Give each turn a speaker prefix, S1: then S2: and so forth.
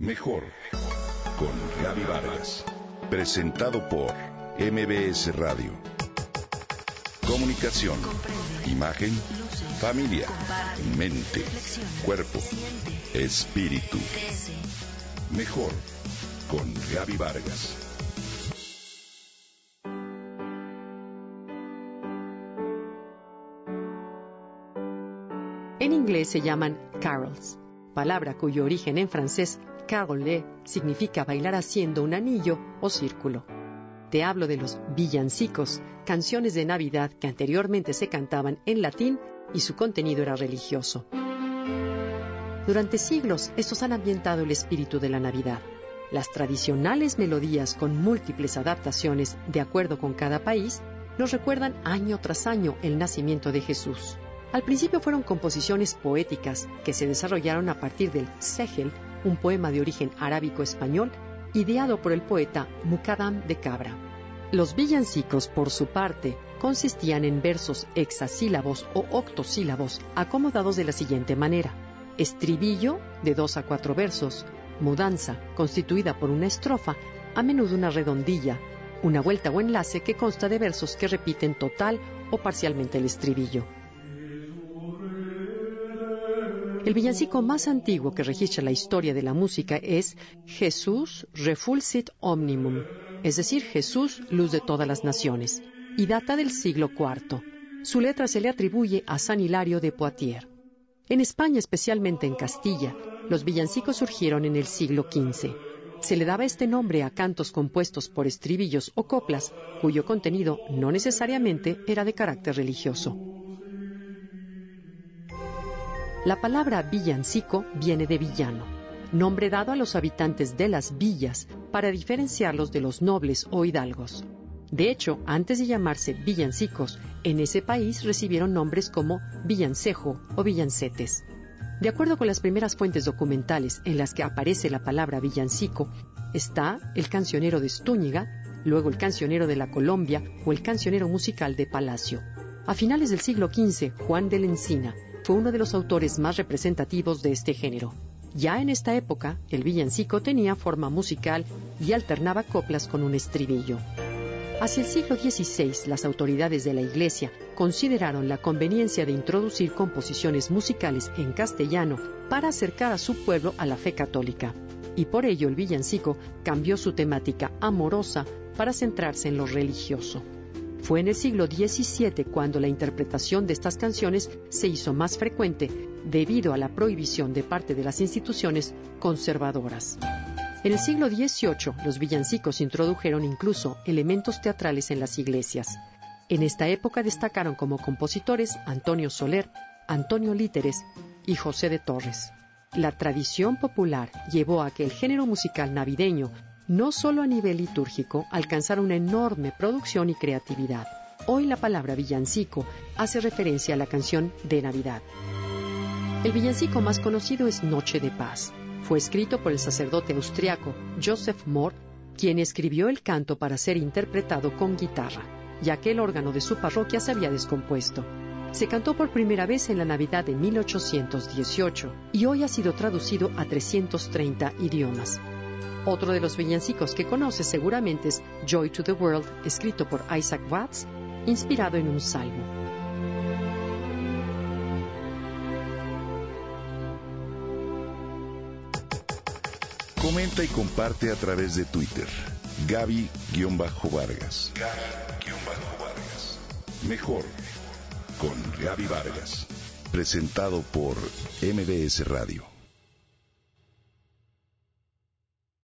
S1: Mejor con Gaby Vargas. Presentado por MBS Radio. Comunicación, imagen, familia, mente, cuerpo, espíritu. Mejor con Gaby Vargas.
S2: En inglés se llaman carols, palabra cuyo origen en francés caroler significa bailar haciendo un anillo o círculo. Te hablo de los villancicos, canciones de Navidad que anteriormente se cantaban en latín y su contenido era religioso. Durante siglos, estos han ambientado el espíritu de la Navidad. Las tradicionales melodías con múltiples adaptaciones de acuerdo con cada país nos recuerdan año tras año el nacimiento de Jesús. Al principio fueron composiciones poéticas que se desarrollaron a partir del Sehel, un poema de origen arábico-español, ideado por el poeta Mukadam de Cabra. Los villancicos, por su parte, consistían en versos hexasílabos o octosílabos acomodados de la siguiente manera. Estribillo, de dos a cuatro versos, mudanza, constituida por una estrofa, a menudo una redondilla, una vuelta o enlace que consta de versos que repiten total o parcialmente el estribillo. El villancico más antiguo que registra la historia de la música es Jesús refulsit omnimum, es decir, Jesús, luz de todas las naciones, y data del siglo IV. Su letra se le atribuye a San Hilario de Poitiers. En España, especialmente en Castilla, los villancicos surgieron en el siglo XV. Se le daba este nombre a cantos compuestos por estribillos o coplas, cuyo contenido no necesariamente era de carácter religioso. La palabra villancico viene de villano, nombre dado a los habitantes de las villas para diferenciarlos de los nobles o hidalgos. De hecho, antes de llamarse villancicos, en ese país recibieron nombres como villancejo o villancetes. De acuerdo con las primeras fuentes documentales en las que aparece la palabra villancico, está el cancionero de Estúñiga, luego el cancionero de la Colombia o el cancionero musical de Palacio. A finales del siglo XV, Juan de la Encina fue uno de los autores más representativos de este género. Ya en esta época, el villancico tenía forma musical y alternaba coplas con un estribillo. Hacia el siglo XVI, las autoridades de la Iglesia consideraron la conveniencia de introducir composiciones musicales en castellano para acercar a su pueblo a la fe católica, y por ello el villancico cambió su temática amorosa para centrarse en lo religioso. Fue en el siglo XVII cuando la interpretación de estas canciones se hizo más frecuente debido a la prohibición de parte de las instituciones conservadoras. En el siglo XVIII, los villancicos introdujeron incluso elementos teatrales en las iglesias. En esta época destacaron como compositores Antonio Soler, Antonio Líteres y José de Torres. La tradición popular llevó a que el género musical navideño no solo a nivel litúrgico, alcanzar una enorme producción y creatividad. Hoy la palabra villancico hace referencia a la canción de Navidad. El villancico más conocido es Noche de Paz. Fue escrito por el sacerdote austriaco Joseph Mohr, quien escribió el canto para ser interpretado con guitarra, ya que el órgano de su parroquia se había descompuesto. Se cantó por primera vez en la Navidad de 1818 y hoy ha sido traducido a 330 idiomas. Otro de los villancicos que conoce seguramente es Joy to the World, escrito por Isaac Watts, inspirado en un salmo.
S1: Comenta y comparte a través de Twitter. Gaby-Vargas. Gaby-Vargas. Mejor con Gaby Vargas. Presentado por MBS Radio.